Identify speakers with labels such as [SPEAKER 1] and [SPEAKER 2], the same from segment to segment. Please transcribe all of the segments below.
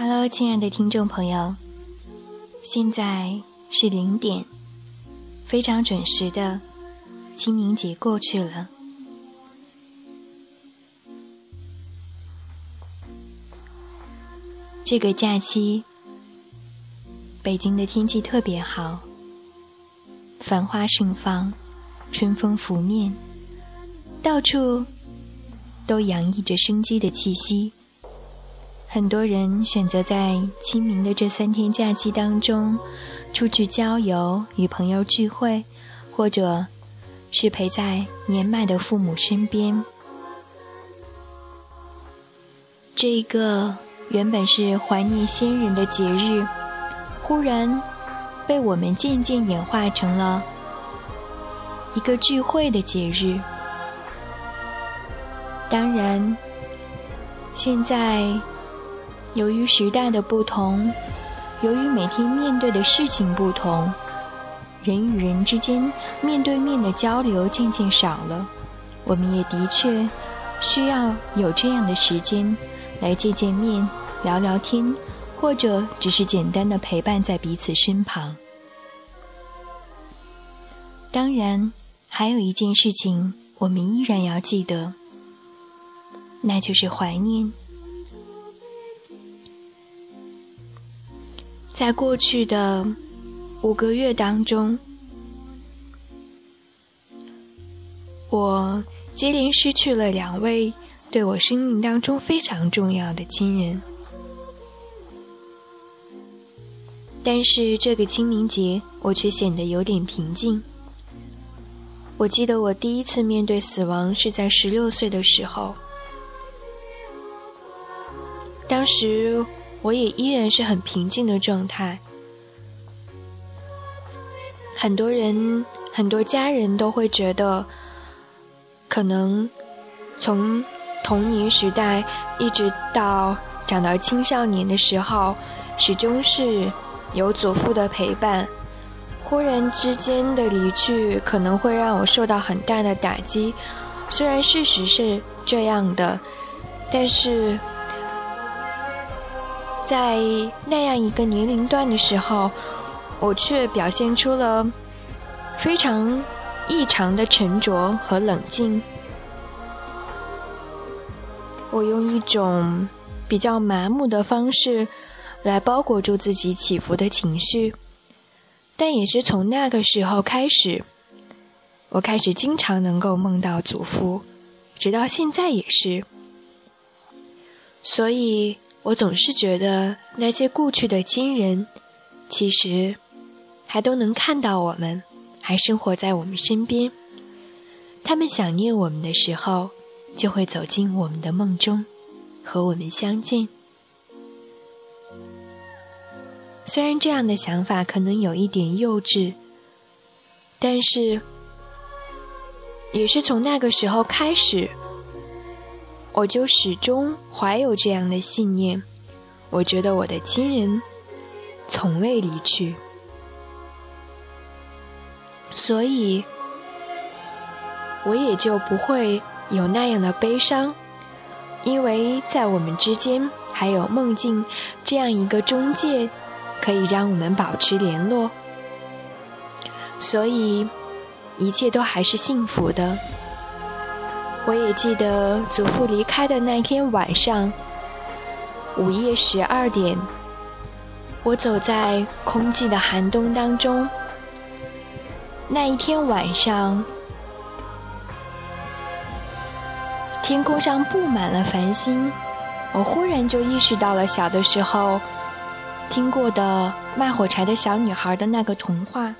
[SPEAKER 1] Hello，亲爱的听众朋友，现在是零点，非常准时的清明节过去了。这个假期，北京的天气特别好，繁花盛放，春风拂面，到处都洋溢着生机的气息。很多人选择在清明的这三天假期当中，出去郊游、与朋友聚会，或者是陪在年迈的父母身边。这个原本是怀念先人的节日，忽然被我们渐渐演化成了一个聚会的节日。当然，现在。由于时代的不同，由于每天面对的事情不同，人与人之间面对面的交流渐渐少了。我们也的确需要有这样的时间来见见面、聊聊天，或者只是简单的陪伴在彼此身旁。当然，还有一件事情我们依然要记得，那就是怀念。在过去的五个月当中，我接连失去了两位对我生命当中非常重要的亲人。但是这个清明节，我却显得有点平静。我记得我第一次面对死亡是在十六岁的时候，当时。我也依然是很平静的状态。很多人、很多家人都会觉得，可能从童年时代一直到长到青少年的时候，始终是有祖父的陪伴。忽然之间的离去，可能会让我受到很大的打击。虽然事实是这样的，但是。在那样一个年龄段的时候，我却表现出了非常异常的沉着和冷静。我用一种比较麻木的方式来包裹住自己起伏的情绪，但也是从那个时候开始，我开始经常能够梦到祖父，直到现在也是。所以。我总是觉得那些故去的亲人，其实还都能看到我们，还生活在我们身边。他们想念我们的时候，就会走进我们的梦中，和我们相见。虽然这样的想法可能有一点幼稚，但是也是从那个时候开始。我就始终怀有这样的信念，我觉得我的亲人从未离去，所以我也就不会有那样的悲伤，因为在我们之间还有梦境这样一个中介，可以让我们保持联络，所以一切都还是幸福的。我也记得祖父离开的那天晚上，午夜十二点，我走在空寂的寒冬当中。那一天晚上，天空上布满了繁星，我忽然就意识到了小的时候听过的卖火柴的小女孩的那个童话，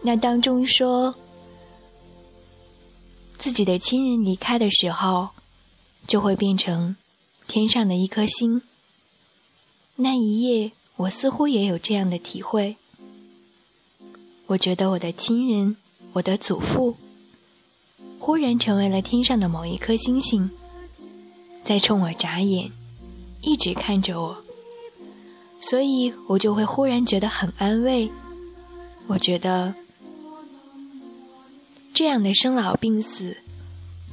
[SPEAKER 1] 那当中说。自己的亲人离开的时候，就会变成天上的一颗星。那一夜，我似乎也有这样的体会。我觉得我的亲人，我的祖父，忽然成为了天上的某一颗星星，在冲我眨眼，一直看着我。所以我就会忽然觉得很安慰。我觉得。这样的生老病死，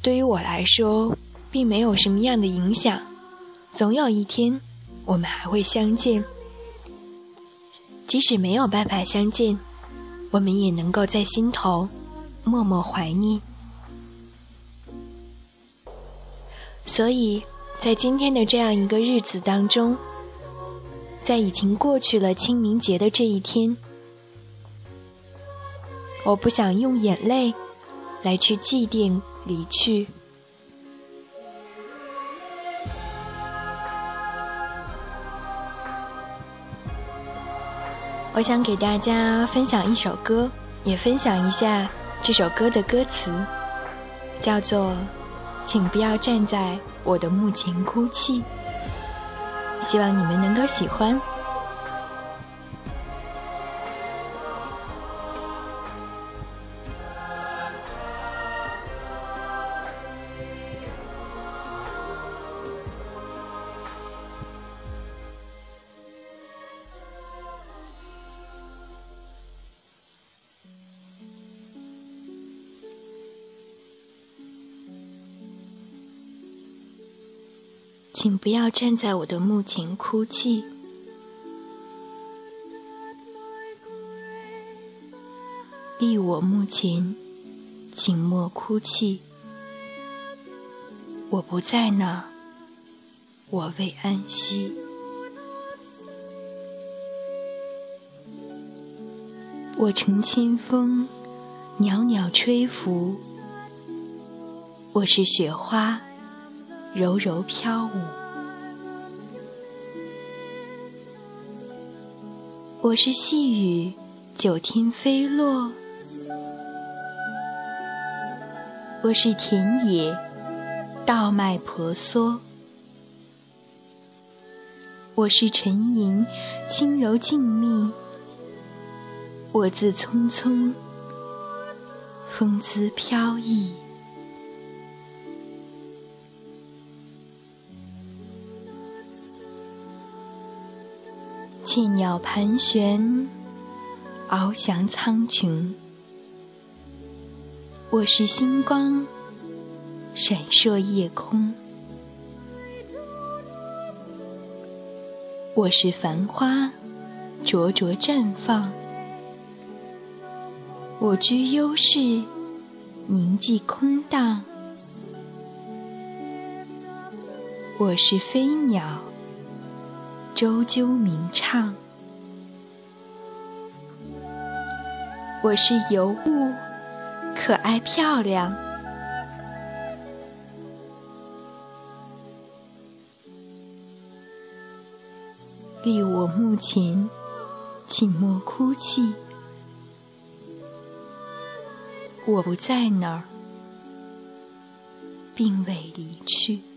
[SPEAKER 1] 对于我来说，并没有什么样的影响，总有一天我们还会相见。即使没有办法相见，我们也能够在心头默默怀念。所以在今天的这样一个日子当中，在已经过去了清明节的这一天，我不想用眼泪来去祭奠离去。我想给大家分享一首歌，也分享一下这首歌的歌词，叫做“请不要站在我的墓前哭泣”。希望你们能够喜欢。请不要站在我的墓前哭泣，立我墓前，请莫哭泣。我不在那，我未安息。我乘清风，袅袅吹拂。我是雪花。柔柔飘舞，我是细雨，九天飞落；我是田野，稻麦婆娑；我是沉吟，轻柔静谧；我自匆匆，风姿飘逸。千鸟盘旋，翱翔苍穹。我是星光，闪烁夜空。我是繁花，灼灼绽放。我居幽室，宁寂空荡。我是飞鸟。啾啾鸣唱，我是尤物，可爱漂亮。立我墓前，请莫哭泣。我不在那儿，并未离去。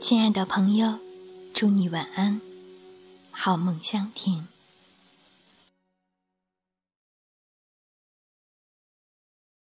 [SPEAKER 1] 亲爱的朋友，祝你晚安，好梦香甜。